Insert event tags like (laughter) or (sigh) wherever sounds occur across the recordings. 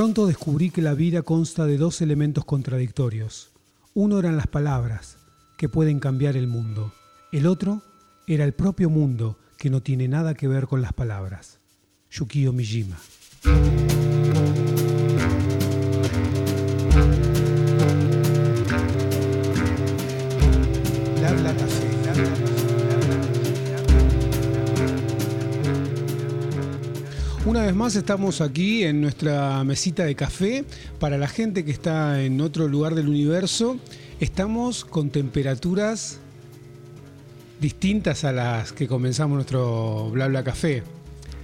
Pronto descubrí que la vida consta de dos elementos contradictorios. Uno eran las palabras, que pueden cambiar el mundo. El otro era el propio mundo, que no tiene nada que ver con las palabras. Yukio Mishima. Vez más estamos aquí en nuestra mesita de café. Para la gente que está en otro lugar del universo, estamos con temperaturas distintas a las que comenzamos nuestro bla bla café.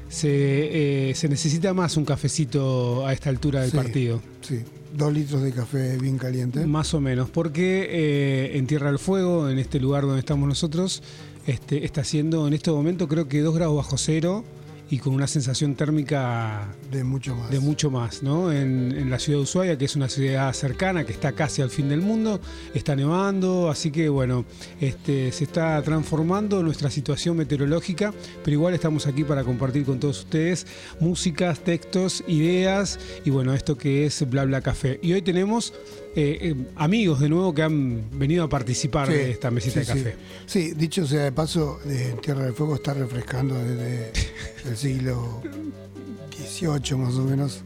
Se, eh, se necesita más un cafecito a esta altura del Sí, partido. Sí, dos litros de café bien caliente. Más o menos, porque eh, en Tierra del Fuego, en este lugar donde estamos nosotros, este, está haciendo en este momento creo que 2 grados bajo cero y con una sensación térmica De mucho más. de mucho más, ¿no? En, en la ciudad de Ushuaia, que es una ciudad cercana, que está casi al fin del mundo, está nevando, así que bueno, este, se está transformando nuestra situación meteorológica, pero igual estamos aquí para compartir con todos ustedes músicas, textos, ideas y bueno, esto que es Bla Bla Café. Y hoy tenemos eh, eh, amigos de nuevo que han venido a participar Sí, de esta mesita sí, de café. Sí. Sí, dicho sea de paso, eh, Tierra del Fuego está refrescando desde (laughs) el siglo XVIII más o menos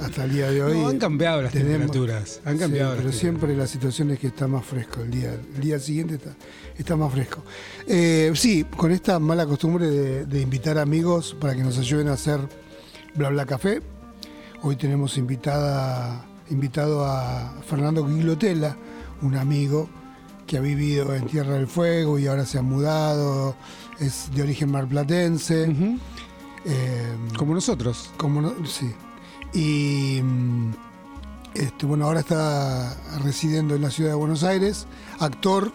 hasta el día de hoy. No, han cambiado las tenemos- temperaturas, han Sí, cambiado las pero siempre la situación es que está más fresco el día, el día siguiente está, está más fresco. Eh, sí, con esta mala costumbre de, de invitar amigos para que nos ayuden a hacer bla bla café. Hoy tenemos invitada, invitado a Fernando Guiglotela, un amigo que ha vivido en Tierra del Fuego y ahora se ha mudado, es de origen marplatense. Eh, Como nosotros. como no, sí. Y este, bueno, ahora está residiendo en la ciudad de Buenos Aires, actor.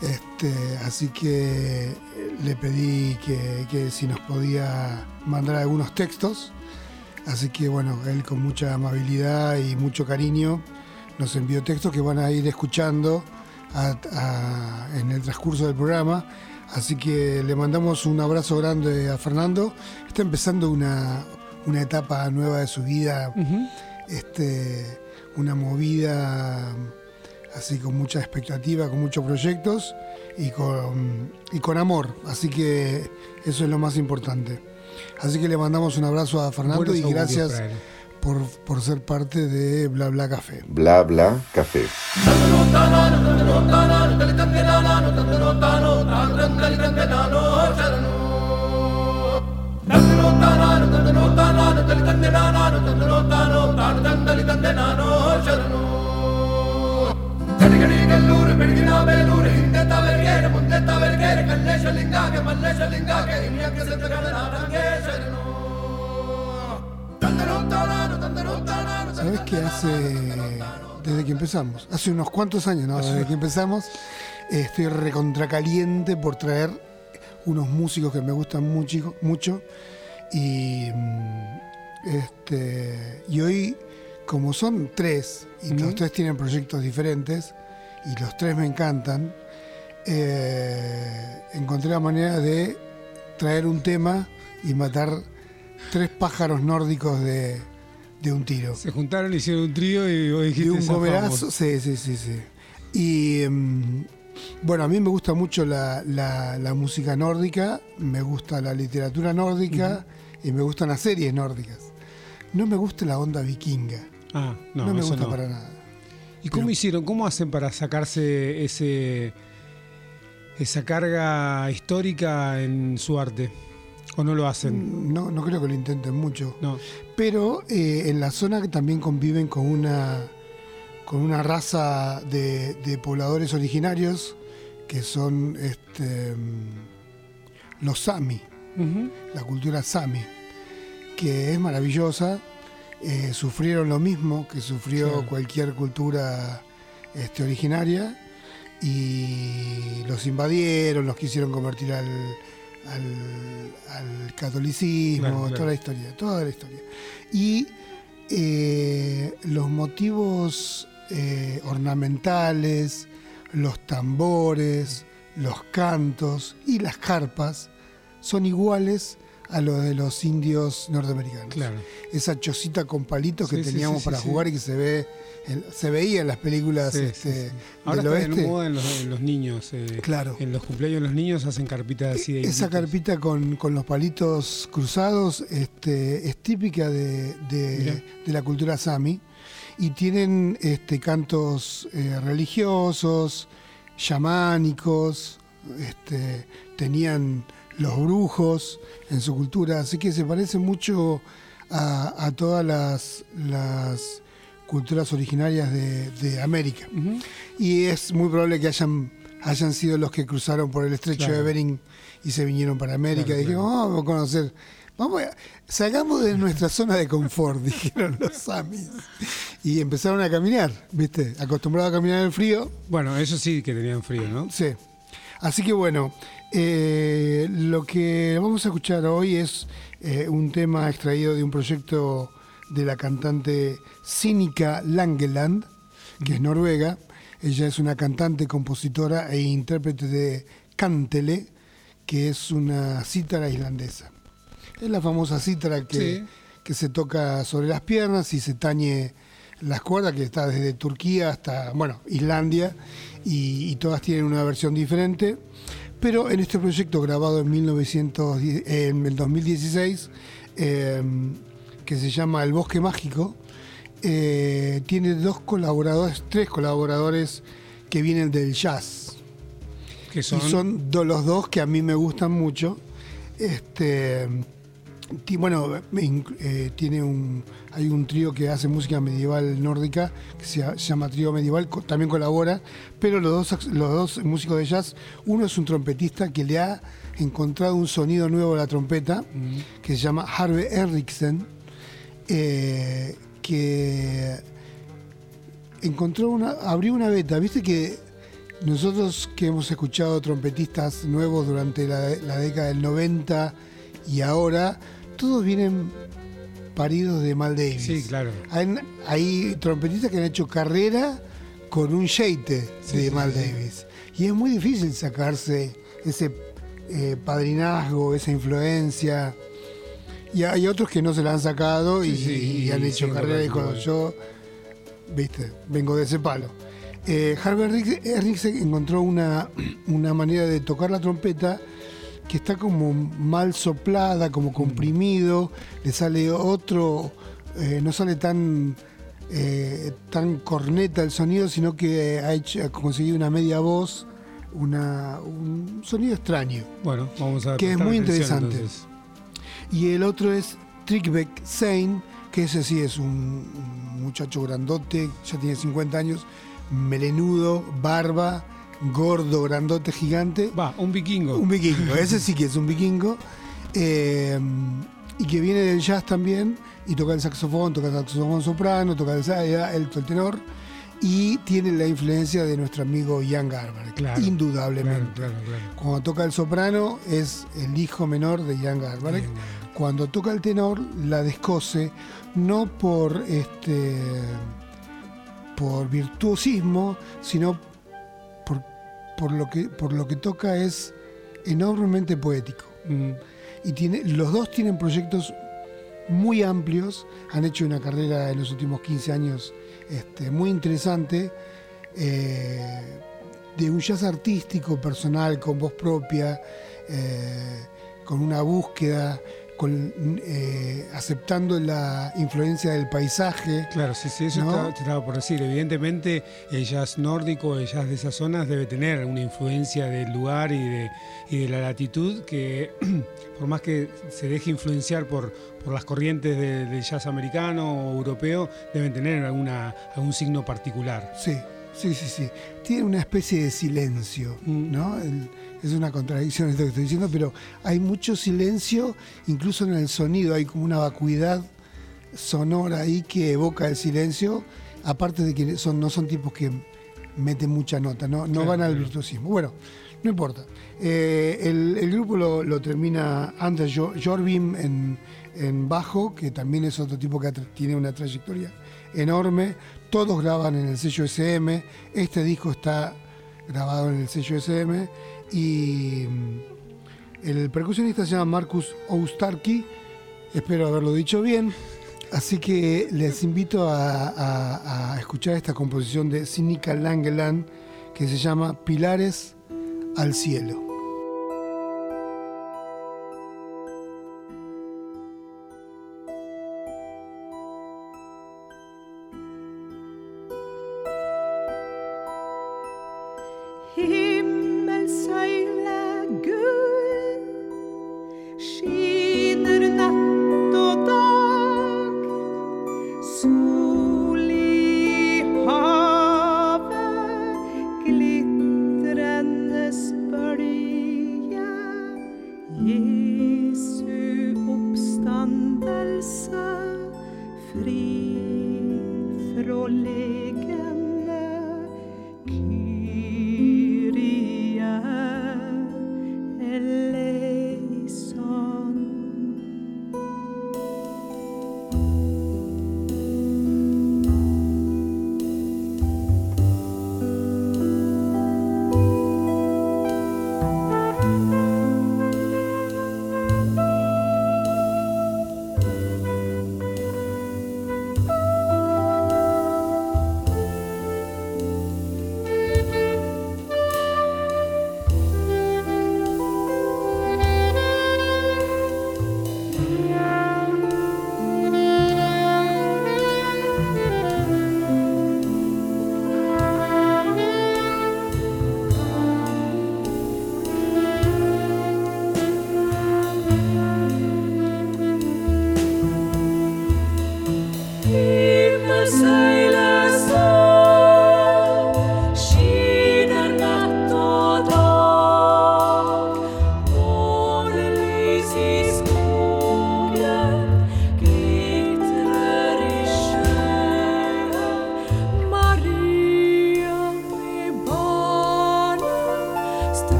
Este, así que le pedí que, que si nos podía mandar algunos textos. Así que bueno, él con mucha amabilidad y mucho cariño nos envió textos que van a ir escuchando a- a- en el transcurso del programa. Así que le mandamos un abrazo grande a Fernando. Está empezando una, una etapa nueva de su vida, este, una movida así con mucha expectativa, con muchos proyectos y con, y con amor. Así que eso es lo más importante. Así que le mandamos un abrazo a Fernando Buenos y gracias por, por ser parte de Bla Bla Café. Bla bla café. ¿Sabes qué hace desde que empezamos? Hace unos cuantos años, ¿no? Desde que empezamos, eh, estoy recontracaliente por traer unos músicos que me gustan mucho, mucho. Y, mm, este, y hoy, como son tres, y Ujú. los tres tienen proyectos diferentes, y los tres me encantan, eh, encontré la manera de traer un tema y matar tres pájaros nórdicos de, de un tiro. Se juntaron, hicieron un trío y vos dijiste Y un gomerazo, sí, sí, sí, sí. Y mm, bueno, a mí me gusta mucho la, la- la música nórdica, me gusta la literatura nórdica y me gustan las series nórdicas. No me gusta la onda vikinga, Ah, no, no, me eso gusta no. para nada. ¿Y cómo Pero- hicieron? ¿Cómo hacen para sacarse ese esa carga histórica en su arte? ¿O no lo hacen? No, no creo que lo intenten mucho. No. Pero eh, en la zona que también conviven con una, con una raza de, de pobladores originarios que son este, mm, los Sami, la cultura Sami, que es maravillosa. Eh, sufrieron lo mismo que sufrió Claro. cualquier cultura este, originaria y los invadieron, los quisieron convertir al, al, al catolicismo, Claro, claro. toda la historia, toda la historia. Y eh, los motivos eh, ornamentales, los tambores, los cantos y las carpas son iguales a lo de los indios norteamericanos. Claro. Esa chocita con palitos que Sí, teníamos sí, para jugar y que se ve en- se veía en las películas este. Ahora del está en moda en los, en los niños. eh, Claro. En los cumpleaños de los niños hacen carpitas así de Esa inditos. carpita con, con los palitos cruzados este, es típica de, de la cultura sami y tienen este, cantos eh, religiosos, chamánicos, este, tenían los brujos en su cultura, así que se parece mucho a, a todas las, las culturas originarias de, de América. Y es muy probable que hayan, hayan sido los que cruzaron por el estrecho Claro. de Bering y se vinieron para América. Claro, y dijeron, claro. "Oh, vamos a conocer, vamos a, salgamos de nuestra zona de confort, (laughs) dijeron los samis. Y empezaron a caminar, ¿viste? Acostumbrados a caminar en el frío. Bueno, eso sí que tenían frío, ¿no? Sí. Así que bueno, eh, lo que vamos a escuchar hoy es eh, un tema extraído de un proyecto de la cantante Cínica Langeland, que es noruega. Ella es una cantante, compositora e intérprete de Kantele, que es una cítara islandesa. Es la famosa cítara que, Sí. que se toca sobre las piernas y se tañe las cuerdas, que está desde Turquía hasta, bueno, Islandia, y, y todas tienen una versión diferente. Pero en este proyecto grabado en, 1910 en el 2016, eh, que se llama El Bosque Mágico, eh, tiene dos colaboradores, tres colaboradores que vienen del jazz. Que son, Y son do- los dos que a mí me gustan mucho. Este, bueno, eh, tiene un, hay un trío que hace música medieval nórdica que se, llama- se llama Trío Medieval, co- también colabora, pero los dos, los dos músicos de jazz, uno es un trompetista que le ha encontrado un sonido nuevo a la trompeta, Mm, que se llama Harvey Eriksen, eh, que encontró una, abrió una beta, viste que nosotros que hemos escuchado trompetistas nuevos durante la, la década del 90 y ahora, todos vienen paridos de Mal Davis. Sí, claro. Hay, hay trompetistas que han hecho carrera con un sheite Sí, de Mal sí. Davis. Y es muy difícil sacarse ese eh, padrinazgo, esa influencia. Y hay otros que no se la han sacado y, han hecho carrera y cuando yo, viste, vengo de ese palo. Eh, Harvey Eriksen- Eriksen encontró una, (clears throat) una manera de tocar la trompeta que está como mal soplada, como comprimido, le sale otro, eh, no sale tan eh, tan corneta el sonido, sino que ha, hecho, ha conseguido una media voz, una, un sonido extraño. Bueno, vamos a Que es muy interesante. entonces. Y el otro es Trickbeck Sein, que ese sí es un, un muchacho grandote, ya tiene 50 años, melenudo, barba, gordo, grandote, gigante. Va, un vikingo. Un vikingo, (laughs) ese sí que es un vikingo. eh, y que viene del jazz también, y toca el saxofón, toca el saxofón soprano, toca el, el, el tenor, y tiene la influencia de nuestro amigo Ian Garber, Claro, indudablemente. Claro, claro, claro. Cuando toca el soprano es el hijo menor de Ian Garbarek. Cuando toca el tenor la descose no por este por virtuosismo, sino por, por lo que por lo que toca es enormemente poético. Mm, Y tiene, los dos tienen proyectos muy amplios, han hecho una carrera en los últimos 15 años este, muy interesante, eh, de un jazz artístico, personal, con voz propia, eh, con una búsqueda, con, eh, aceptando la influencia del paisaje. Claro, sí, sí, eso ¿No? estaba- por decir. Evidentemente, el jazz nórdico, el jazz de esas zonas debe tener una influencia del lugar y de, y de la latitud que, (clears throat) por más que se deje influenciar por, por las corrientes de- del jazz americano o europeo, deben tener alguna, algún signo particular. Sí, sí, sí, sí. Tiene una especie de silencio, Mm. ¿no? El- es una contradicción esto que estoy diciendo, pero hay mucho silencio, incluso en el sonido, hay como una vacuidad sonora ahí que evoca el silencio, aparte de que son, no son tipos que meten mucha nota, no, no Claro, van al claro. virtuosismo. Bueno, no importa. Eh, el, el grupo lo, lo termina Anders Jo- Jorbim en, en bajo, que también es otro tipo que tiene una trayectoria enorme. Todos graban en el sello SM. Este disco está grabado en el sello SM y, El percusionista se llama Marcus Oustarki, espero haberlo dicho bien. Así que les invito a, escuchar esta composición de Sinica Langeland que se llama Pilares al Cielo.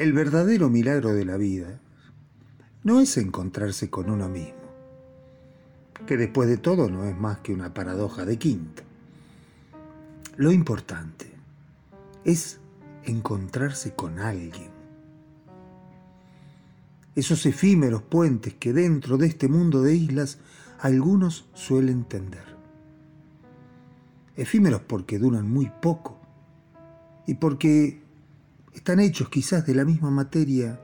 El verdadero milagro de la vida no es encontrarse con uno mismo, que después de todo no es más que una paradoja de quinta. Lo importante es encontrarse con alguien. Esos efímeros puentes que dentro de este mundo de islas algunos suelen tender. Efímeros porque duran muy poco y porque están hechos quizás de la misma materia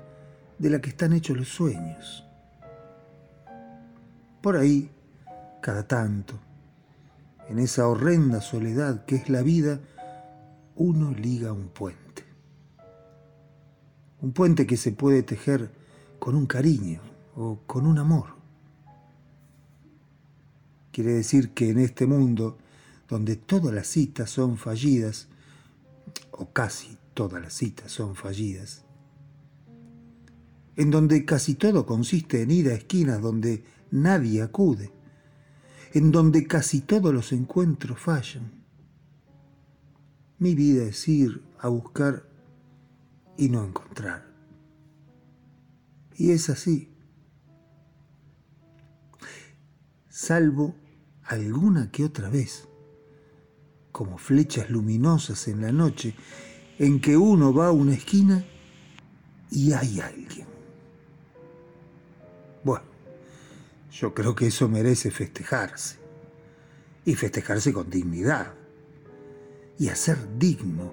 de la que están hechos los sueños. Por ahí, cada tanto, en esa horrenda soledad que es la vida, uno liga un puente. Un puente que se puede tejer con un cariño o con un amor. Quiere decir que en este mundo, donde todas las citas son fallidas, o casi todas las citas son fallidas, en donde casi todo consiste en ir a esquinas donde nadie acude, en donde casi todos los encuentros fallan. Mi vida es ir a buscar y no encontrar. Y es así. Salvo alguna que otra vez, como flechas luminosas en la noche, en que uno va a una esquina y hay alguien. Bueno, yo creo que eso merece festejarse. Y festejarse con dignidad. Y hacer digno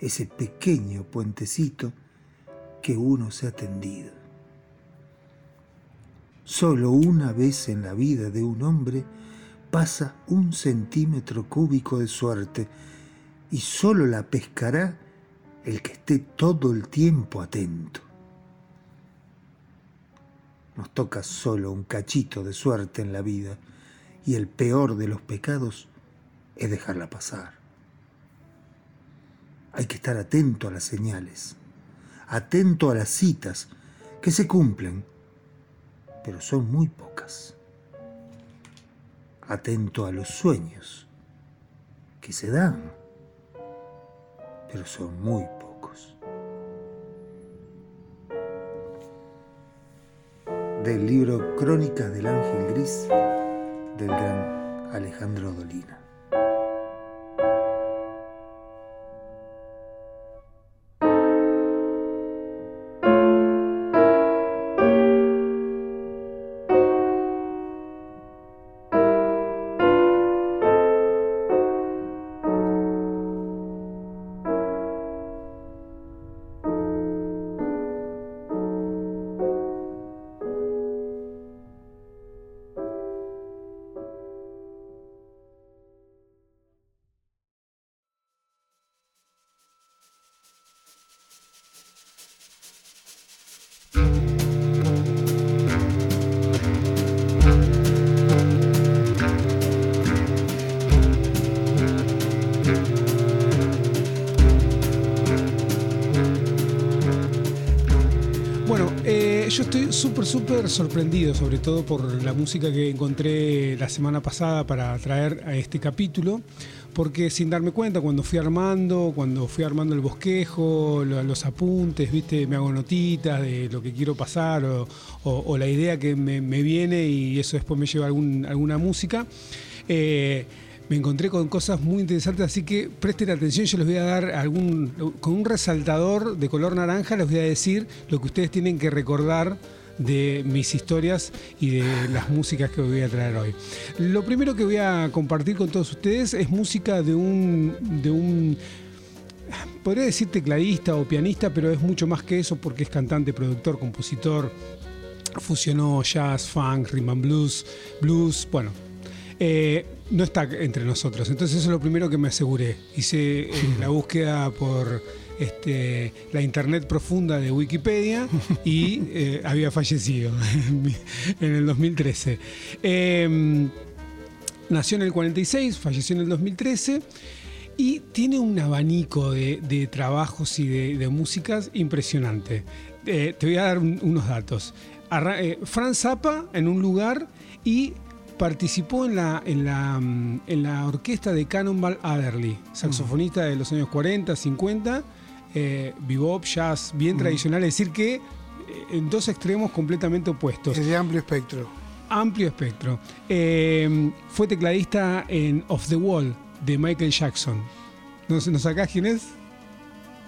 ese pequeño puentecito que uno se ha tendido. Solo una vez en la vida de un hombre pasa un centímetro cúbico de suerte y solo la pescará el que esté todo el tiempo atento. Nos toca solo un cachito de suerte en la vida y el peor de los pecados es dejarla pasar. Hay que estar atento a las señales, atento a las citas que se cumplen, pero son muy pocas. Atento a los sueños que se dan pero son muy pocos. Del libro Crónica del Ángel Gris del gran Alejandro Dolina. Sorprendido, sobre todo por la música que encontré la semana pasada para traer a este capítulo, porque sin darme cuenta, cuando fui armando, cuando fui armando el bosquejo, los apuntes, viste, me hago notitas de lo que quiero pasar o, la idea que me, viene y eso después me lleva a alguna música. Eh, me encontré con cosas muy interesantes, así que presten atención, yo les voy a dar algún, con un resaltador de color naranja, les voy a decir lo que ustedes tienen que recordar de mis historias y de las músicas que voy a traer hoy. Lo primero que voy a compartir con todos ustedes es música de un, de un podría decir tecladista o pianista, pero es mucho más que eso porque es cantante, productor, compositor, fusionó jazz, funk, rhythm and blues, blues, bueno. Eh, no está entre nosotros, entonces eso es lo primero que me aseguré. Hice eh, la búsqueda por este, la internet profunda de Wikipedia (laughs) y eh, había fallecido en el 2013. Em, nació en el 46, falleció en el 2013 y tiene un abanico de, trabajos y de, músicas impresionante. Eh, te voy a dar unos datos. Eh, Franz Zappa en un lugar y participó en la, en la, en la orquesta de Cannonball Adderley, saxofonista de los años 40, 50 eh, bebop, jazz, bien tradicional, es decir que eh, en dos extremos completamente opuestos. Es de amplio espectro. Amplio espectro. Eh, fue tecladista en Off the Wall de Michael Jackson. ¿Nos, ¿nos sacás quién es?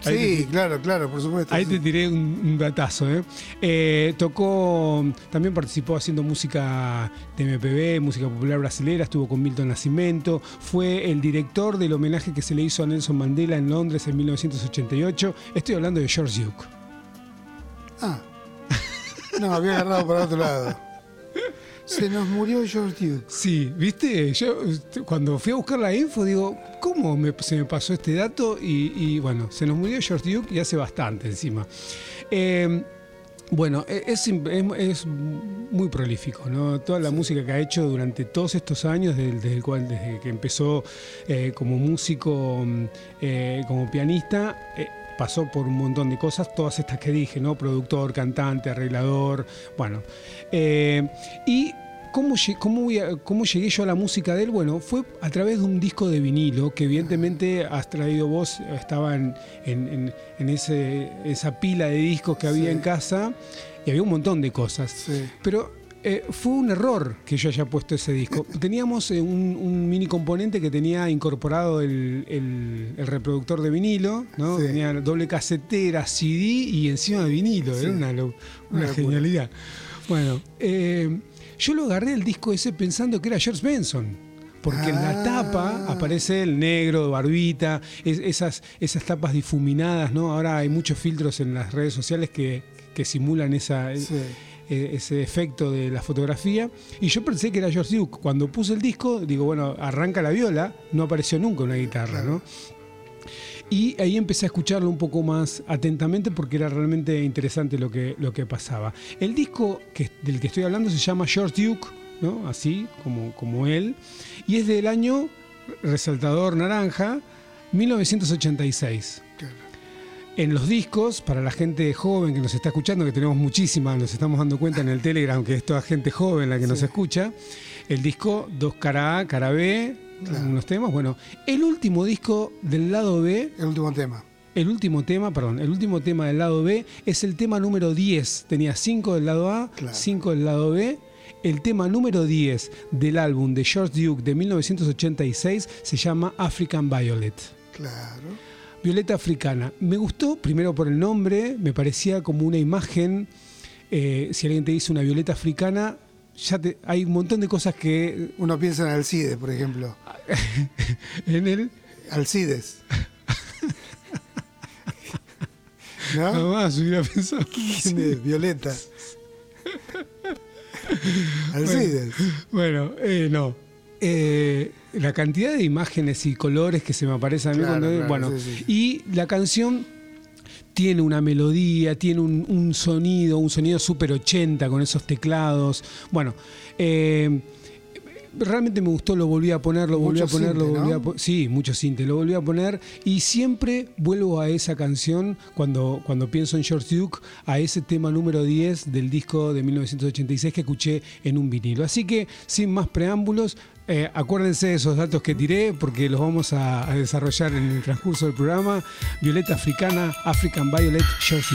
Sí, te- claro, claro, por supuesto. Ahí sí. te tiré un, un datazo, ¿eh? Eh, Tocó, también participó haciendo música de MPB, música popular brasilera, estuvo con Milton Nascimento, fue el director del homenaje que se le hizo a Nelson Mandela en Londres en 1988. Estoy hablando de George Duke. Ah. No, había agarrado para otro lado. Se nos murió George Duke. Sí, viste, yo este, cuando fui a buscar la info digo, ¿cómo me- se me pasó este dato? Y, y, bueno, se nos murió George Duke y hace bastante encima. Eh, bueno, e- es, im- es- es muy prolífico, ¿no? Toda la música que ha hecho durante todos estos años, desde, desde el cual, desde que empezó eh, como músico, mm, eh, como pianista, eh, pasó por un montón de cosas, todas estas que dije, ¿no? Productor, cantante, arreglador, bueno. Eh, y ¿Cómo, cómo cómo llegué yo a la música de él? Bueno, fue a través de un disco de vinilo que evidentemente has traído vos, estaba en, en- en- en ese, esa pila de discos que había Sí. en casa y había un montón de cosas. Sí. Pero eh, fue un error que yo haya puesto ese disco. Teníamos eh, un, un mini componente que tenía incorporado el, el- el reproductor de vinilo, ¿no? Sí. Tenía doble casetera, CD y encima de vinilo. Sí. Era una, genialidad. Bueno, eh, yo lo agarré el disco ese pensando que era George Benson. Porque en la Ah. tapa aparece el negro, barbita, es- esas, esas tapas difuminadas, ¿no? Ahora hay muchos filtros en las redes sociales que, que simulan esa, Sí. Eh, ese efecto de la fotografía. Y yo pensé que era George Duke. Cuando puse el disco, digo, bueno, arranca la viola, no apareció nunca una guitarra, ¿no? Y ahí empecé a escucharlo un poco más atentamente porque era realmente interesante lo que, lo que pasaba. El disco del que estoy hablando se llama George Duke, ¿no? Así como, como él. Y es del año resaltador naranja, 1986 Claro. En los discos, para la gente joven que nos está escuchando, que tenemos muchísima, nos estamos dando cuenta en el Telegram que es toda gente joven la que nos escucha, el disco dos cara A, cara B, Claro. unos temas. Bueno, el último disco del lado B, El último tema. el último tema, perdón, el último tema del lado B es el tema número 10. Tenía 5 del lado A, Claro. 5 del lado B. El tema número 10 del álbum de George Duke de 1986 se llama African Violet. Claro. Violeta africana. Me gustó primero por el nombre, me parecía como una imagen. eh, si alguien te dice una violeta africana, ya te- hay un montón de cosas que Uno piensa en Alcides, por ejemplo. (laughs) en él Alcides. (laughs) ¿No? jamás hubiera pensado. ¿Quién es? Violeta. (laughs) Alcides. Bueno, eh, no. Eh, la cantidad de imágenes y colores que se me aparecen a mí Claro, cuando. claro, bueno, sí, sí. y la canción tiene una melodía, tiene un, un sonido, un sonido super 80 con esos teclados. Bueno, eh, realmente me gustó, lo volví a poner, lo volví Mucho a poner, lo volví a ¿no? po- Sí, mucho cinte, lo volví a poner y siempre vuelvo a esa canción cuando, cuando pienso en George Duke, a ese tema número 10 del disco de 1986 que escuché en un vinilo. Así que, sin más preámbulos, eh, acuérdense de esos datos que tiré porque los vamos a, desarrollar en el transcurso del programa. Violeta Africana, African Violet, George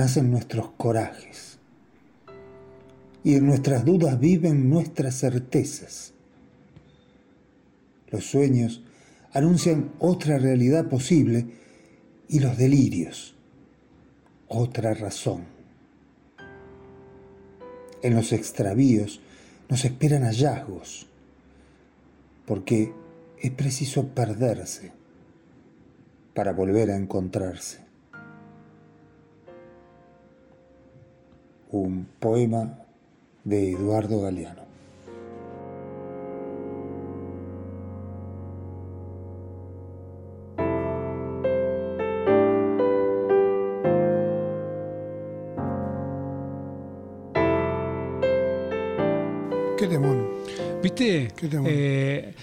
nacen nuestros corajes. Y en nuestras dudas viven nuestras certezas. Los sueños anuncian otra realidad posible y los delirios otra razón. En los extravíos nos esperan hallazgos, porque es preciso perderse para volver a encontrarse. Un poema de Eduardo Galeano. Qué temón. ¿Viste? Qué temón. Eh,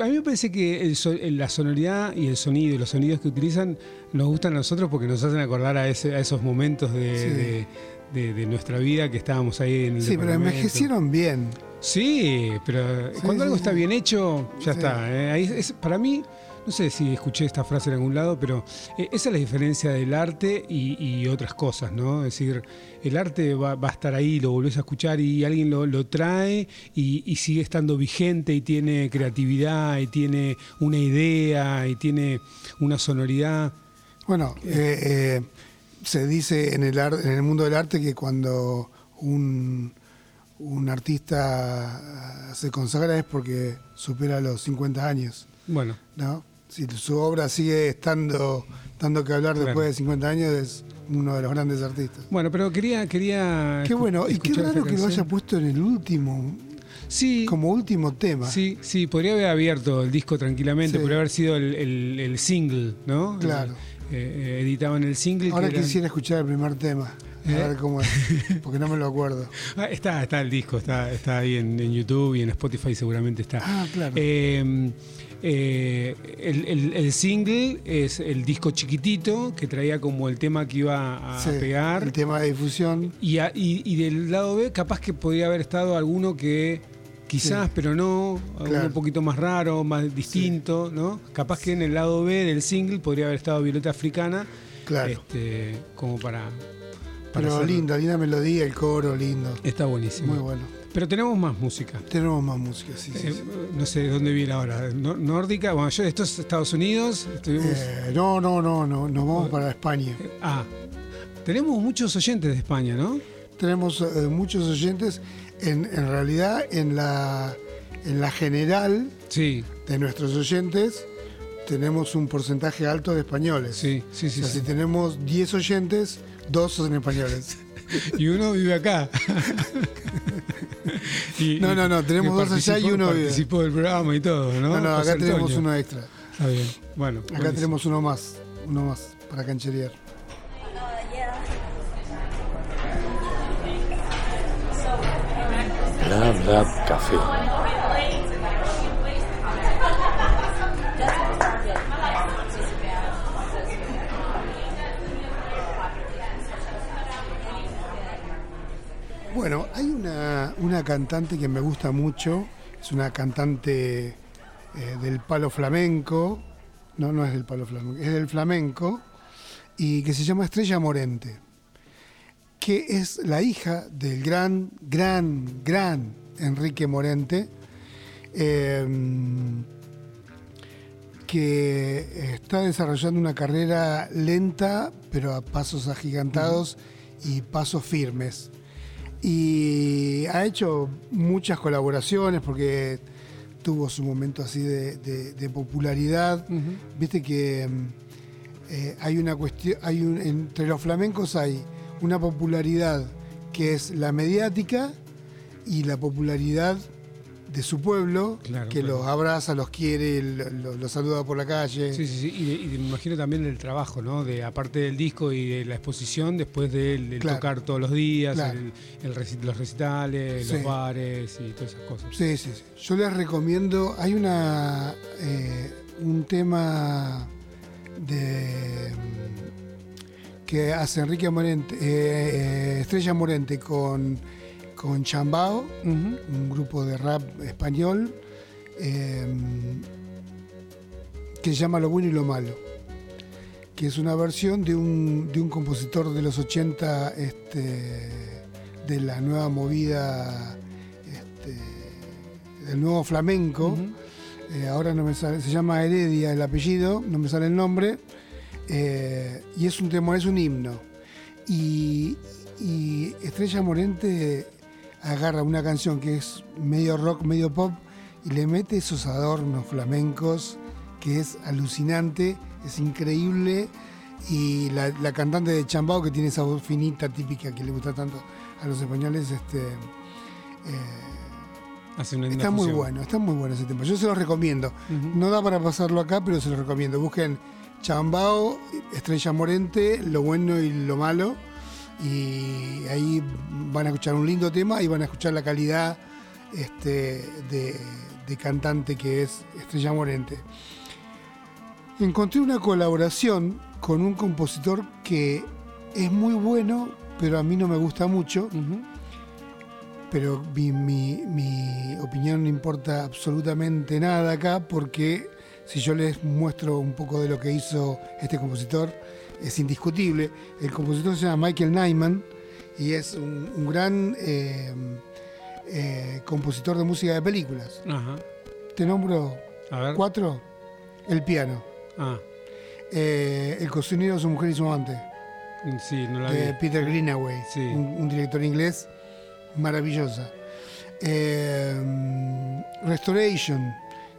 a mí me parece que el so- la sonoridad y el sonido y los sonidos que utilizan nos gustan a nosotros porque nos hacen acordar a, ese- a esos momentos de, Sí. de- de- de nuestra vida que estábamos ahí en el Sí, pero envejecieron bien. Sí, pero Sí, cuando sí, algo sí. está bien hecho, ya está. eh. Ahí es- para mí, no sé si escuché esta frase en algún lado, pero eh, esa es la diferencia del arte y, y otras cosas, ¿no? Es decir, el arte va, va a estar ahí, lo volvés a escuchar y alguien lo, lo trae y, y sigue estando vigente y tiene creatividad y tiene una idea y tiene una sonoridad. Bueno, eh, eh, se dice en el, ar- en el mundo del arte que cuando un, un artista ah, se consagra es porque supera los 50 años, Bueno, ¿no? Si su obra sigue estando dando que hablar después de 50 años es uno de los grandes artistas. bueno, pero quería... quería Qué bueno, y qué raro que lo haya puesto en el último, Sí, como último tema. Sí, sí, podría haber abierto el disco tranquilamente, Sí. podría haber sido el, el- el single, ¿no? Claro. Eh, editaban el single. Ahora que era- quisiera escuchar el primer tema, a ¿Eh? ver cómo es, porque no me lo acuerdo. (laughs) Ah, está, está el disco, está, está ahí en, en YouTube y en Spotify seguramente está. Ah, claro. Eh, eh, el, el- el single es el disco chiquitito que traía como el tema que iba a Sí, pegar. El tema de difusión. Y, a- y- y del lado B, capaz que podría haber estado alguno que quizás, Sí. pero no, Claro. un poquito más raro, más distinto, ¿no? Capaz que en el lado B del single podría haber estado Violeta Africana, Claro. este, como para. para Pero linda, linda melodía, el coro lindo. Está buenísimo. Muy bueno. Pero tenemos más música. Tenemos más música, sí, sí. Eh, sí. no sé de dónde viene ahora. ¿No- ¿Nórdica? Bueno, yo esto es Estados Unidos. Estuvimos. Eh, no, no, no, no, nos vamos para España. Ah, tenemos muchos oyentes de España, ¿no? Tenemos eh, muchos oyentes. En, en realidad, en la, en la general Sí, de nuestros oyentes, tenemos un porcentaje alto de españoles. sí, sí, sí. o sea, sí. si tenemos 10 oyentes, dos son españoles. (laughs) Y uno vive acá. (laughs) Y- No, no, no, tenemos dos allá y uno vive. Participó del programa y todo, ¿no? No, no, José acá tenemos Antonio. uno extra. Está bien. Bueno. Acá buenísimo. tenemos uno más, uno más para cancherear. Bla Café. Bueno, hay una, una cantante que me gusta mucho, es una cantante eh, del palo flamenco, no, no es del palo flamenco, es del flamenco, y que se llama Estrella Morente, que es la hija del gran, gran, gran Enrique Morente, eh, que está desarrollando una carrera lenta, pero a pasos agigantados y pasos firmes. Y ha hecho muchas colaboraciones porque tuvo su momento así de, de- de popularidad. Viste que mm, eh, hay una cuestión, hay un, entre los flamencos hay una popularidad que es la mediática y la popularidad de su pueblo, Claro, que claro. los abraza, los quiere, lo- lo- los saluda por la calle. Sí, sí, sí. Y, de- y de- me imagino también del trabajo, ¿no? De aparte del disco y de la exposición, después del, del Claro. tocar todos los días, el- el los recitales, los bares y todas esas cosas. Sí, sí, sí. Yo les recomiendo, hay una eh, un tema de que hace Enrique Morente, eh, eh, Estrella Morente con, con Chambao, un grupo de rap español, eh, que se llama Lo Bueno y Lo Malo. que es una versión de un, de un compositor de los 80 este, de la nueva movida este, del nuevo flamenco. Eh, ahora no me sale, se llama Heredia el apellido, no me sale el nombre. Eh, y es un tema, es un himno. Y, y Estrella Morente agarra una canción que es medio rock, medio pop, y le mete esos adornos flamencos que es alucinante, es increíble. Y la, cantante de Chambao, que tiene esa voz finita, típica, que le gusta tanto a los españoles, este, eh, está muy bueno, está muy bueno ese tema. Yo se lo recomiendo. No da para pasarlo acá, pero se lo recomiendo. Busquen Chambao, Estrella Morente, lo bueno y lo malo. Y ahí van a escuchar un lindo tema y van a escuchar la calidad este, de, de cantante que es Estrella Morente encontré una colaboración con un compositor que es muy bueno, pero a mí no me gusta mucho. Pero mi, opinión no importa absolutamente nada acá porque si yo les muestro un poco de lo que hizo este compositor, es indiscutible. El compositor se llama Michael Nyman y es un, gran eh, eh, compositor de música de películas. Te nombro cuatro. El piano. Ah. Eh, el cocinero, su mujer y su amante. Sí, no la de Peter Greenaway, un, director inglés maravillosa. Eh, Restoration,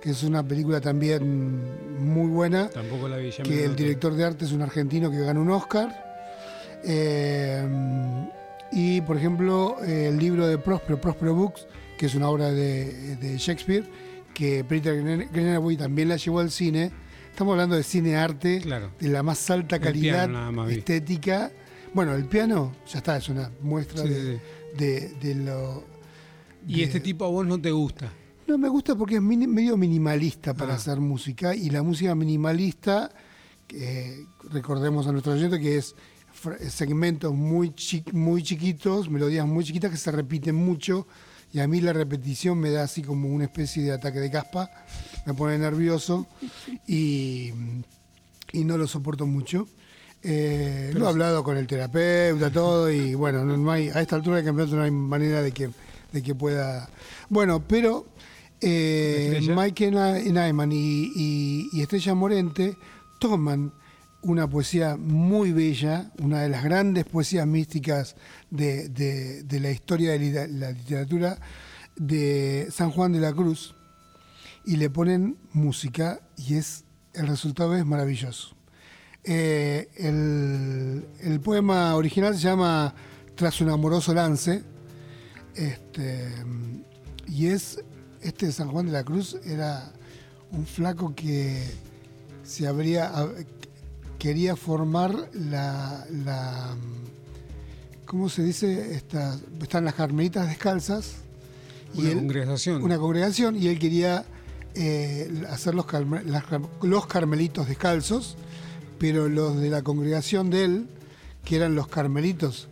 que es una película también muy buena. Tampoco la vi. que el director de arte es un argentino que ganó un Oscar. Eh, y por ejemplo, el libro de Prospero, Prospero Books, que es una obra de, de Shakespeare, que Peter Greenaway también la llevó al cine Estamos hablando de cine arte de la más alta calidad estética. Bueno, el piano ya está, es una muestra de, lo. ¿Y este tipo a vos no te gusta? No, me gusta porque es medio minimalista para ah. hacer música y la música minimalista, recordemos a nuestro oyente que es segmentos muy, muy chiquitos, melodías muy chiquitas que se repiten mucho y a mí la repetición me da así como una especie de ataque de caspa, me pone nervioso (laughs) y, no lo soporto mucho. Eh, lo he hablado con el terapeuta, todo, y bueno, no, hay, a esta altura del campeonato no hay manera de que, de que pueda. Bueno, pero eh, Mike Nyman y, y Estrella Morente toman una poesía muy bella, una de las grandes poesías místicas de, la historia de la literatura de San Juan de la Cruz, y le ponen música y es el resultado es maravilloso. Eh, el, poema original se llama Tras un amoroso lance, este, y es, este San Juan de la Cruz era un flaco que se habría, quería formar la, la ¿cómo se dice? están las carmelitas descalzas. Una congregación. Una congregación, y él quería eh, hacer los, los carmelitos descalzos, pero los de la congregación de él, que eran los carmelitos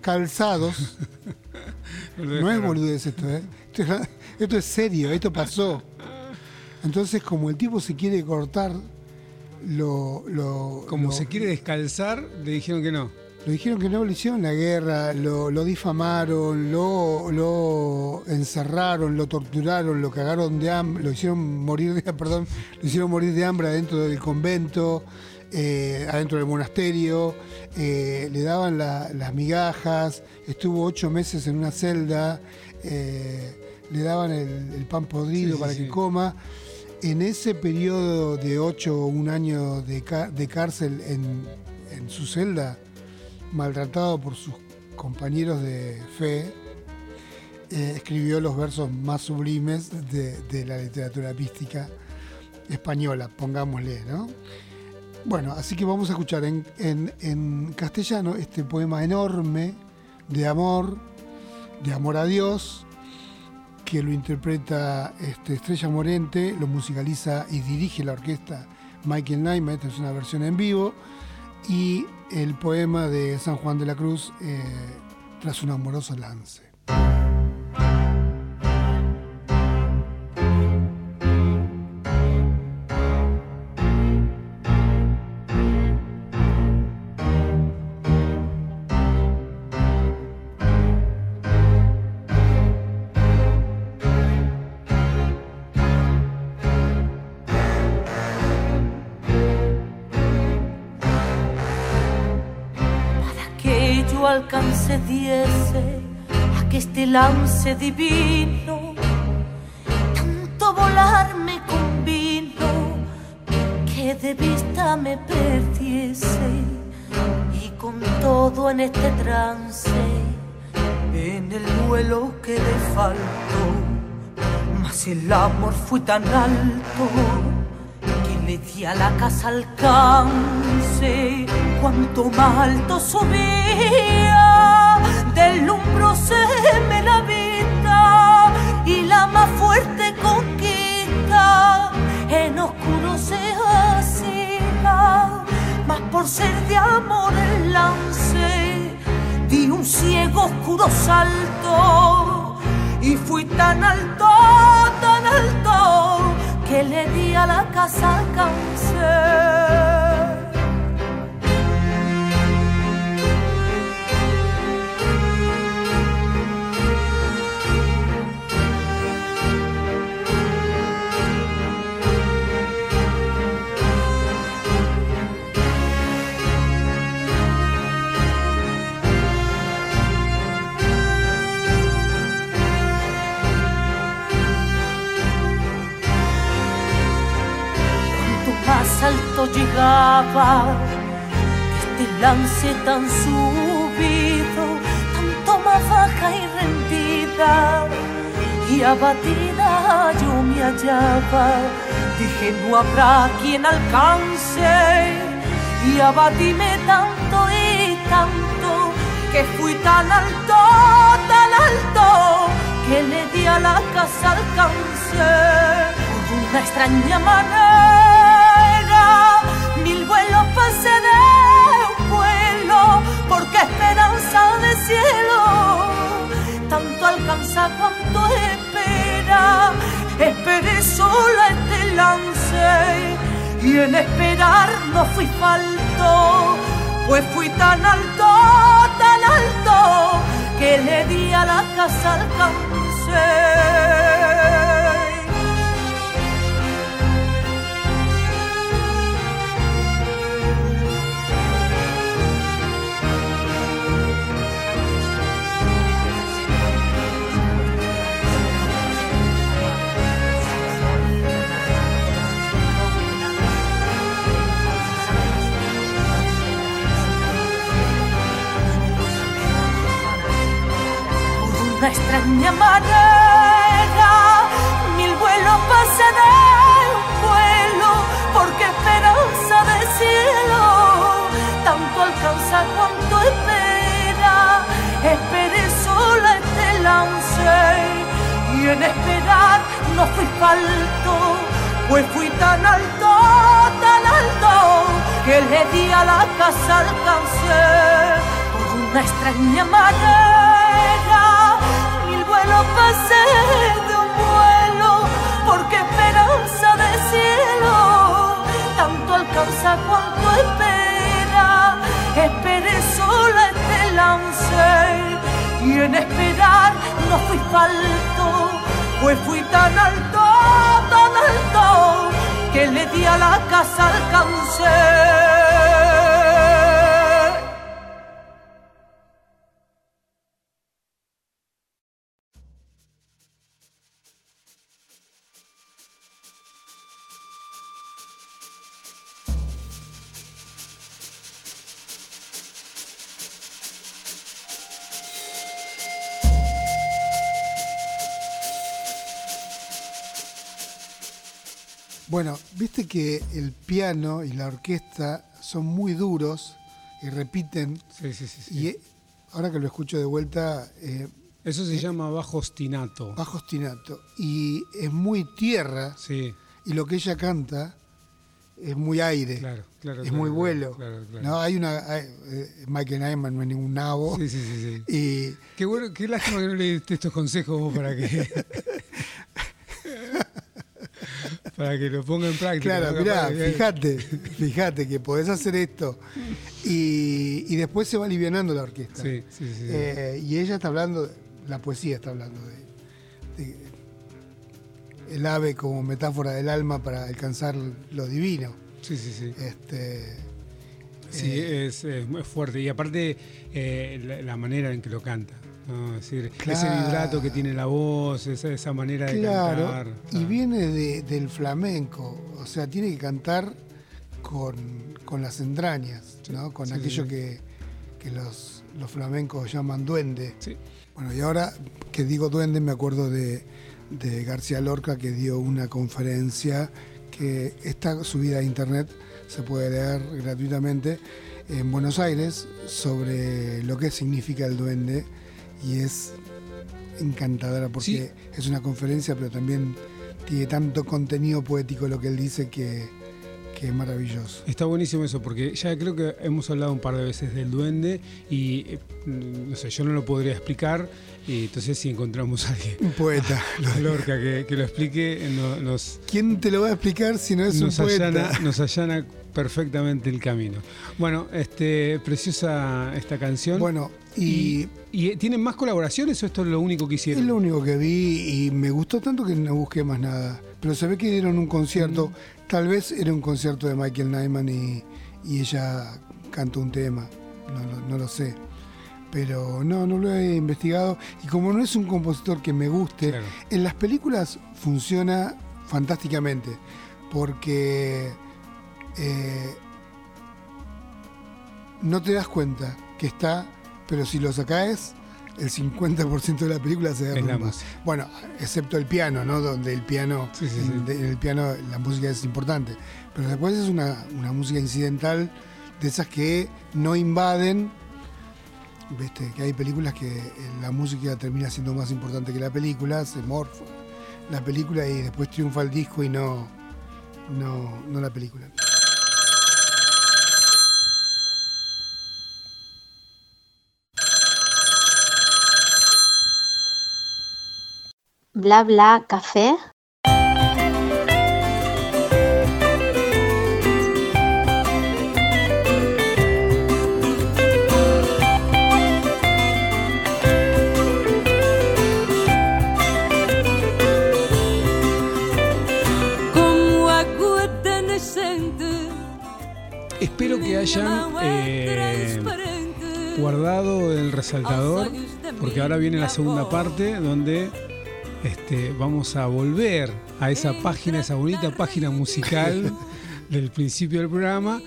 calzados, (laughs) no es boludez esto, ¿eh? esto es serio, esto pasó. Entonces, como el tipo se quiere cortar lo, Como se quiere descalzar, le dijeron que no. Le dijeron que no, le hicieron la guerra, lo, difamaron, lo, lo, encerraron, lo torturaron, lo cagaron de hambre, lo hicieron morir de, perdón, lo hicieron morir de hambre adentro del convento, eh, adentro del monasterio, eh, le daban las migajas, estuvo ocho meses en una celda, eh, le daban el, pan podrido para que coma en ese periodo de ocho o un año de, cárcel en, su celda, maltratado por sus compañeros de fe, eh, escribió los versos más sublimes de, la literatura pística española, pongámosle, ¿no? Bueno, así que vamos a escuchar en, en castellano este poema enorme de amor, de amor a Dios, que lo interpreta este, Estrella Morente, lo musicaliza y dirige la orquesta Michael Nyman, esta es una versión en vivo, y el poema de San Juan de la Cruz, eh, tras un amoroso lance. Yo alcance diese a que este lance divino tanto volar me convino que de vista me perdiese y con todo en este trance en el vuelo que le faltó mas el amor fue tan alto que le di a la casa alcance cuanto más alto subía del umbro se me la vista y la más fuerte conquista. En oscuro se hacía mas por ser de amor el lance. Di un ciego oscuro salto y fui tan alto, tan alto que le di a la casa alcance. Llegaba este lance tan subido, tanto más baja y rendida y abatida yo me hallaba. Dije no habrá quien alcance y abatíme tanto y tanto que fui tan alto, tan alto que le di a la casa alcance por una extraña manera alcanza cuanto espera, esperé sola este lance, y en esperar no fui falto, pues fui tan alto, tan alto, que le di a la casa alcance. Una extraña manera. Mil vuelos pasan de un vuelo, porque esperanza del cielo tanto alcanza cuanto espera. Esperé sola este lance y en esperar no fui falto, pues fui tan alto, tan alto que le di a la casa alcance por una extraña manera vuelo pasé de un vuelo, porque esperanza de cielo tanto alcanza cuanto espera. Esperé sola este lance y en esperar no fui falto, pues fui tan alto, tan alto que le di a la casa alcance. Bueno, viste que el piano y la orquesta son muy duros y repiten. Sí, sí, sí. sí. Y eh, ahora que lo escucho de vuelta. eh, Eso se llama bajo ostinato. bajo ostinato. Y es muy tierra. Sí, Y lo que ella canta es muy aire. claro, claro. es claro, muy vuelo. Claro, claro. No, hay una. hay- eh, Michael Nyman no es ningún nabo. Sí, sí, sí, sí. Y Qué bueno, qué lástima que no le diste estos consejos vos para que. (laughs) para que lo ponga en práctica. Claro, mirá, fíjate, (laughs) fíjate que podés hacer esto. Y, y después se va alivianando la orquesta. Sí, sí, sí. Eh, y ella está hablando, la poesía está hablando de, de el ave como metáfora del alma para alcanzar lo divino. sí, sí, sí. Este, Sí, Eh, es, es fuerte. Y aparte, eh, la, la manera en que lo canta. ¿No? Es decir, ese Claro. vibrato que tiene la voz, esa, esa manera de claro, cantar. y Ah. viene de- del flamenco, o sea, tiene que cantar con, con las entrañas, ¿no? con sí, aquello sí. que, que los, los flamencos llaman duende. Bueno, y ahora que digo duende, me acuerdo de, de García Lorca que dio una conferencia que está subida a internet, se puede leer gratuitamente, en Buenos Aires, sobre lo que significa el duende, y es encantadora porque es una conferencia, pero también tiene tanto contenido poético lo que él dice que, que es maravilloso. Está buenísimo eso, porque ya creo que hemos hablado un par de veces del duende y, eh, no sé, yo no lo podría explicar, y entonces si encontramos a alguien, Un poeta. (laughs) a Lorca, que, que lo explique, no- nos, ¿Quién te lo va a explicar si no es un poeta? allana, nos allana perfectamente el camino. Bueno, este, preciosa esta canción. Bueno, y, ¿Y, y tienen más colaboraciones o esto es lo único que es hicieron? lo único que vi y me gustó tanto que no busqué más nada. Pero se ve que dieron un concierto, Mm. tal vez era un concierto de Michael Nyman y, y ella cantó un tema, no, lo- no lo sé. Pero no, no lo he investigado. Y como no es un compositor que me guste, Claro. en las películas funciona fantásticamente. Porque eh, no te das cuenta que está, pero si lo sacás, el 50% de la película se derrumba. Bueno, excepto el piano, ¿no? Donde el piano, Sí, sí, el piano la música es importante. Pero después es una, una música incidental de esas que no invaden. Viste, que hay películas que eh, la música termina siendo más importante que la película, se morfa la película y después triunfa el disco y no, no, no la película. Bla bla café. Espero que hayan eh, guardado el resaltador, porque ahora viene la segunda parte donde este, vamos a volver a esa página, esa bonita página musical (laughs) del principio del programa.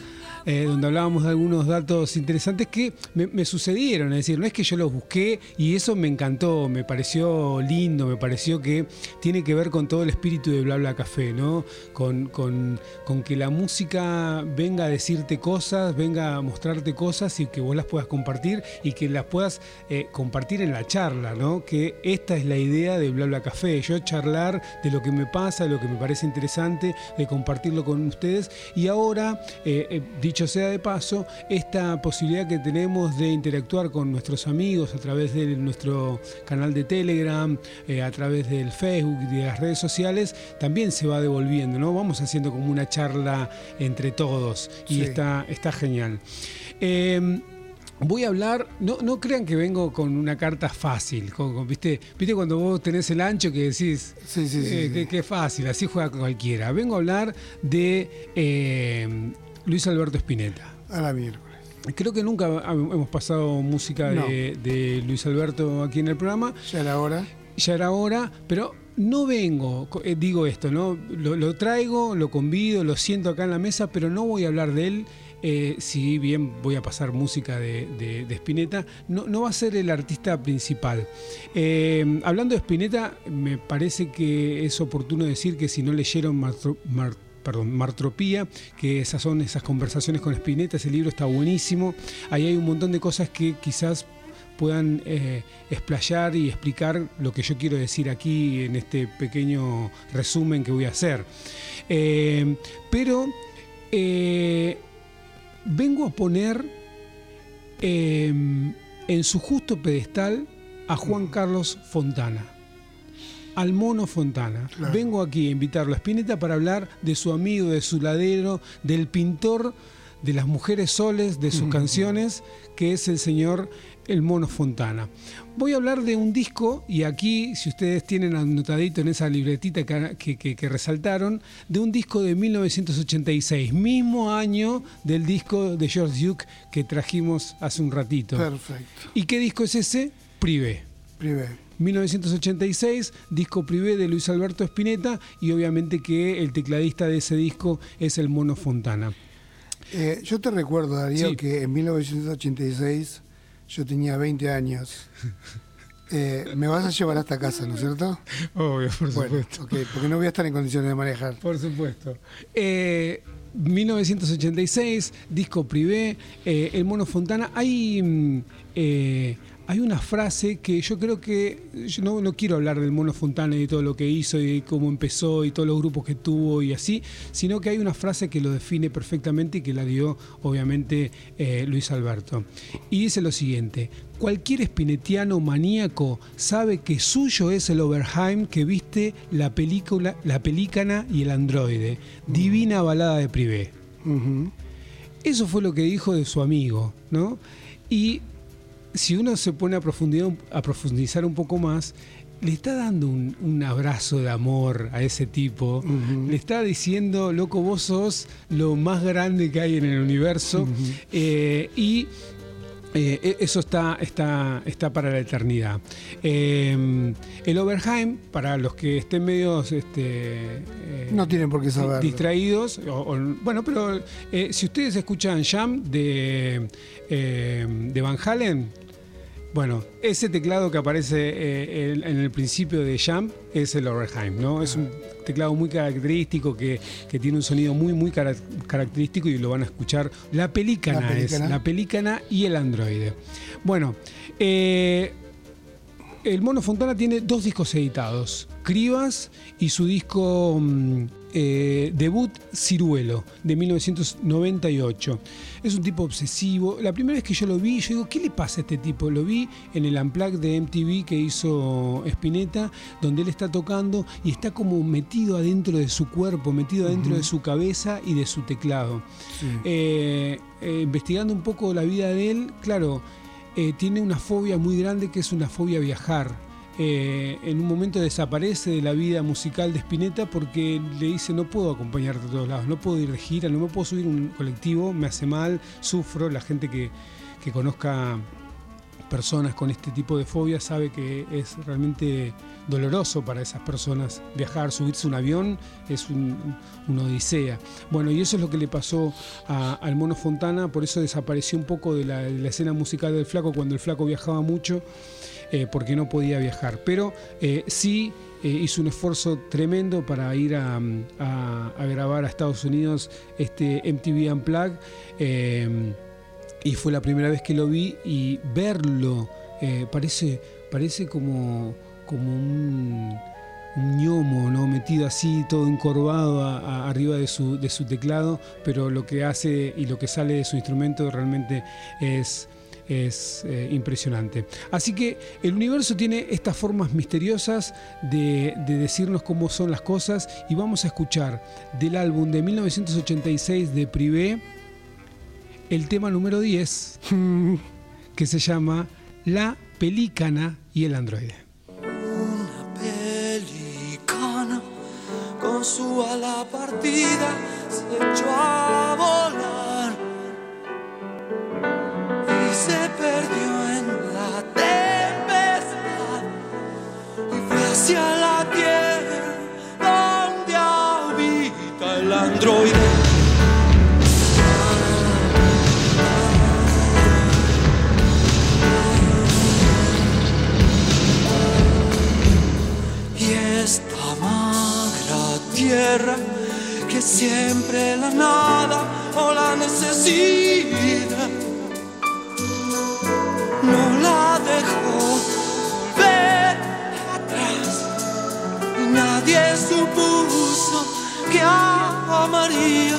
Eh, donde hablábamos de algunos datos interesantes que me, sucedieron, es decir, no es que yo los busqué y eso me encantó, me pareció lindo, me pareció que tiene que ver con todo el espíritu de Bla Bla Café, ¿no? Con, con- con que la música venga a decirte cosas, venga a mostrarte cosas y que vos las puedas compartir y que las puedas eh, compartir en la charla, ¿no? Que esta es la idea de Bla Bla Café, yo charlar de lo que me pasa, lo que me parece interesante, de compartirlo con ustedes y ahora, eh, eh, dicho sea de paso, esta posibilidad que tenemos de interactuar con nuestros amigos a través de nuestro canal de Telegram, eh, a través del Facebook y de las redes sociales, también se va devolviendo, ¿no? Vamos haciendo como una charla entre todos y Sí. está, está genial. Eh, Voy a hablar, no, no crean que vengo con una carta fácil, con- con- ¿viste? ¿viste cuando vos tenés el ancho que decís, Sí, sí, sí, eh, que, que fácil, así juega cualquiera? Vengo a hablar de eh, Luis Alberto Spinetta. A la miércoles. Creo que nunca hemos pasado música de, de Luis Alberto aquí en el programa. Ya era hora. Ya era hora, pero no vengo, eh, digo esto, ¿no? Lo, lo traigo, lo convido, lo siento acá en la mesa, pero no voy a hablar de él. eh, si bien voy a pasar música de, de- de Spinetta, no, no va a ser el artista principal. Eh, hablando de Spinetta, me parece que es oportuno decir que si no leyeron Martro- perdón, Martropía, que esas son esas conversaciones con Spinetta, ese libro está buenísimo. Ahí hay un montón de cosas que quizás puedan eh, explayar y explicar lo que yo quiero decir aquí en este pequeño resumen que voy a hacer. Eh, pero eh, vengo a poner eh, en su justo pedestal a Juan Carlos Fontana. Al mono Fontana. Claro. Vengo aquí a invitarlo a Spinetta para hablar de su amigo, de su ladero, del pintor de las mujeres soles, de sus canciones, que es el señor el Mono Fontana. Voy a hablar de un disco, y aquí, si ustedes tienen anotadito en esa libretita que, que- que resaltaron, de un disco de 1986, mismo año del disco de George Duke que trajimos hace un ratito. Perfecto. ¿Y qué disco es ese? Privé. Privé. 1986, disco privé de Luis Alberto Spinetta y obviamente que el tecladista de ese disco es el Mono Fontana. Eh, yo te recuerdo, Darío, Sí. que en 1986 yo tenía 20 años. Eh, me vas a llevar hasta casa, ¿no es cierto? Obvio, por Bueno, supuesto. porque no voy a estar en condiciones de manejar. Por supuesto. Eh, 1986, disco privé, eh, el Mono Fontana. Hay, mm, eh, hay una frase que yo creo que. Yo no, no quiero hablar del Mono Fontana y de todo lo que hizo y cómo empezó y todos los grupos que tuvo y así, sino que hay una frase que lo define perfectamente y que la dio, obviamente, eh, Luis Alberto. Y dice lo siguiente: Cualquier espinetiano maníaco sabe que suyo es el Overheim que viste la película, la pelícana y el androide. Divina balada de privé. Eso fue lo que dijo de su amigo, ¿no? Y si uno se pone a profundizar, a profundizar un poco más, le está dando un, un abrazo de amor a ese tipo. Le está diciendo, loco, vos sos lo más grande que hay en el universo. Eh, y eh, e- eso está, está, está para la eternidad. Eh, el Overheim, para los que estén medios este, eh, No tienen por qué saber. distraídos, o- o- bueno, pero si ustedes escuchan Jam de, de Van Halen, bueno, ese teclado que aparece eh, el- en el principio de Jam es el Overheim, ¿no? Es un teclado muy característico que, que tiene un sonido muy, muy cara- característico y lo van a escuchar. La pelícana, La pelícana. es la pelícana y el androide. Bueno, eh, el Mono Fontana tiene dos discos editados, Cribas y su disco mm, eh, debut Ciruelo, de 1998. Es un tipo obsesivo. La primera vez que yo lo vi, yo digo, ¿qué le pasa a este tipo? Lo vi en el Unplugged de MTV que hizo Spinetta, donde él está tocando y está como metido adentro de su cuerpo, metido adentro de su cabeza y de su teclado. Sí. Eh, eh, investigando un poco la vida de él, claro, tiene una fobia muy grande que es una fobia a viajar. Eh, en un momento desaparece de la vida musical de Spinetta porque le dice no puedo acompañarte a todos lados, no puedo ir de gira, no me puedo subir un colectivo, me hace mal, sufro, la gente que, conozca personas con este tipo de fobia sabe que es realmente doloroso para esas personas viajar, subirse un avión es un, una odisea. Bueno, y eso es lo que le pasó a- al Mono Fontana, por eso desapareció un poco de la escena musical del flaco cuando el flaco viajaba mucho, eh, porque no podía viajar. Pero eh, sí eh, hizo un esfuerzo tremendo para ir a, grabar a Estados Unidos este MTV Unplugged. y fue la primera vez que lo vi y verlo parece, parece como, como un, un ñomo, ¿no? metido así, todo encorvado arriba de su, de su teclado, pero lo que hace y lo que sale de su instrumento realmente es, es eh, impresionante. Así que el universo tiene estas formas misteriosas de, de decirnos cómo son las cosas y vamos a escuchar del álbum de 1986 de Privé el tema número 10 (laughs) que se llama La Pelícana y el Androide. Una pelicana con su ala partida se echó a volar tierra que siempre la nada o la necesidad no la dejó volver atrás. Y nadie supuso que amaría,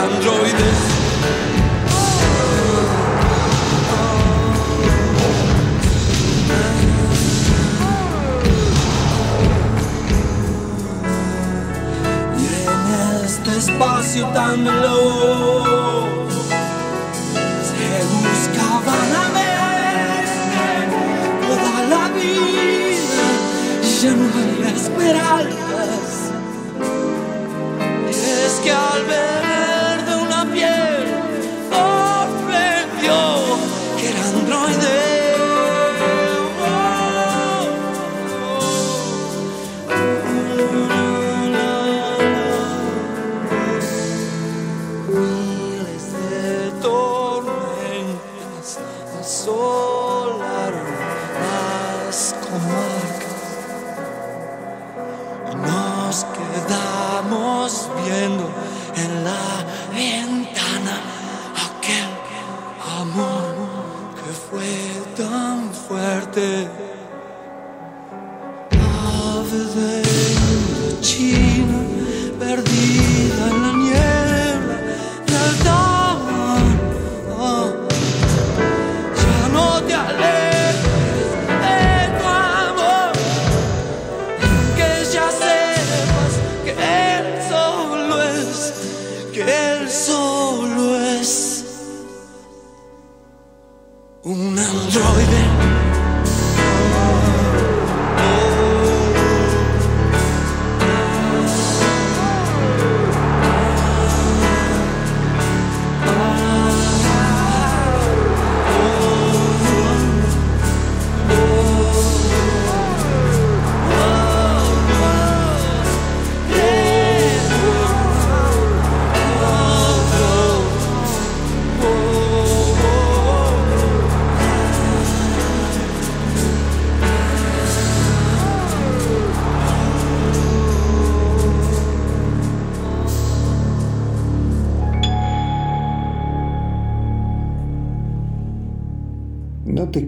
androides. Este espacio tan veloz se buscaban a ver toda la vida y ya no hay esperanzas. Es que al ver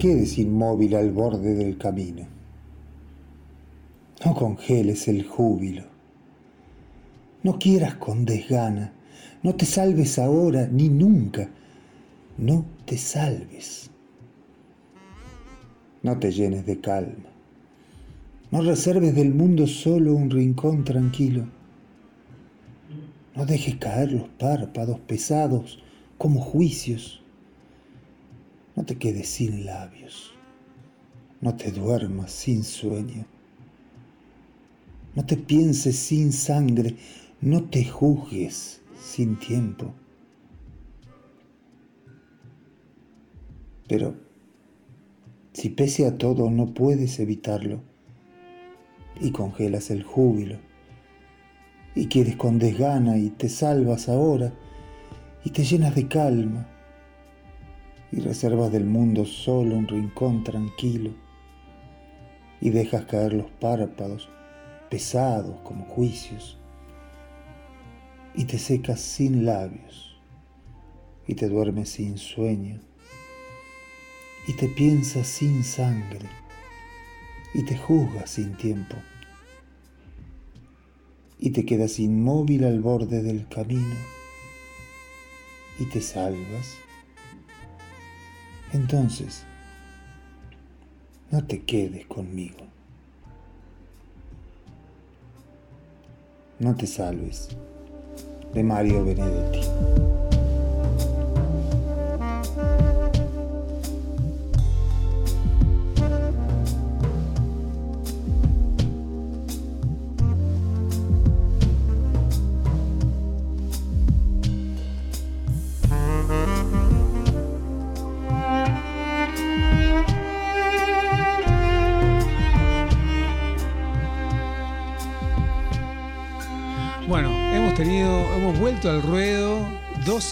quedes inmóvil al borde del camino. No congeles el júbilo. No quieras con desgana. No te salves ahora ni nunca. No te salves. No te llenes de calma. No reserves del mundo solo un rincón tranquilo. No dejes caer los párpados pesados como juicios. No te quedes sin labios. No te duermas sin sueño. No te pienses sin sangre. No te juzgues sin tiempo. Pero si pese a todo no puedes evitarlo y congelas el júbilo y quieres con desgana y te salvas ahora y te llenas de calma y reservas del mundo solo un rincón tranquilo y dejas caer los párpados pesados como juicios y te secas sin labios y te duermes sin sueño y te piensas sin sangre y te juzgas sin tiempo y te quedas inmóvil al borde del camino y te salvas entonces, no te quedes conmigo. No te salves. De Mario Benedetti.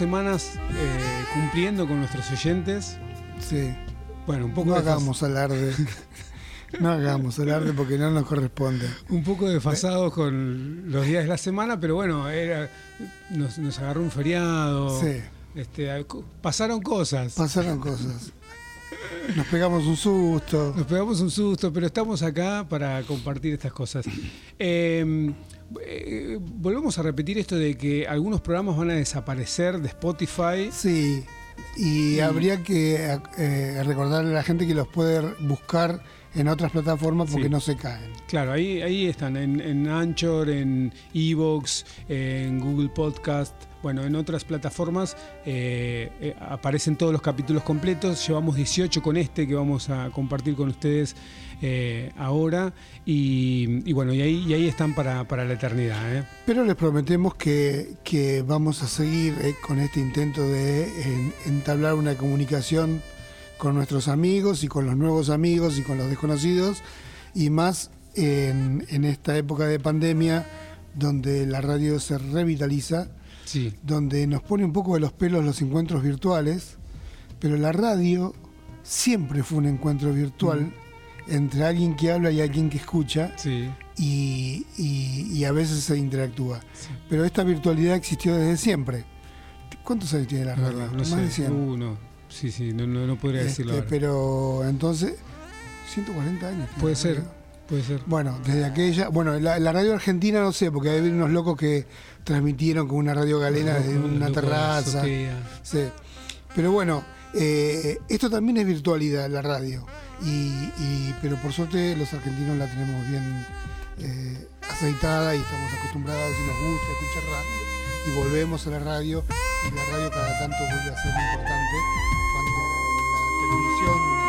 Semanas eh, cumpliendo con nuestros oyentes. Sí. Bueno, un poco No hagamos alarde. No hagamos alarde porque no nos corresponde. Un poco desfasados con los días de la semana, pero bueno, era, nos, nos agarró un feriado. Sí. Este, pasaron cosas. Pasaron cosas. Nos pegamos un susto. Nos pegamos un susto, pero estamos acá para compartir estas cosas. Eh, eh, volvemos a repetir esto de que algunos programas van a desaparecer de Spotify. Sí, y habría que eh, recordarle a la gente que los puede buscar en otras plataformas porque Sí. no se caen. Claro, ahí, ahí están, en, en Anchor, en Evox, en Google Podcast, bueno, en otras plataformas eh, eh, aparecen todos los capítulos completos. Llevamos 18 con este que vamos a compartir con ustedes eh, ahora. Y, bueno, y ahí, están para, para la eternidad. Pero les prometemos que, que vamos a seguir con este intento de en- entablar una comunicación con nuestros amigos y con los nuevos amigos y con los desconocidos y más en esta época de pandemia donde la radio se revitaliza, Sí, donde nos pone un poco de los pelos los encuentros virtuales, pero la radio siempre fue un encuentro virtual entre alguien que habla y alguien que escucha sí. y, y- y a veces se interactúa. Pero esta virtualidad existió desde siempre. ¿Cuántos años tiene la radio? verdad, no Más sé. de 100. Uh, no. Sí, sí, no, no, no podría decirlo. Este, ahora. pero entonces, 140 años. Puede ser, radio. Puede ser. Bueno, desde aquella, bueno, la, la radio argentina no sé, porque hay unos locos que transmitieron con una radio galena desde una terraza. Sí. Pero bueno, eh, esto también es virtualidad, la radio. Y, y- pero por suerte los argentinos la tenemos bien eh, aceitada y estamos acostumbrados y nos gusta escuchar radio. Y volvemos a la radio y la radio cada tanto vuelve a ser importante cuando la televisión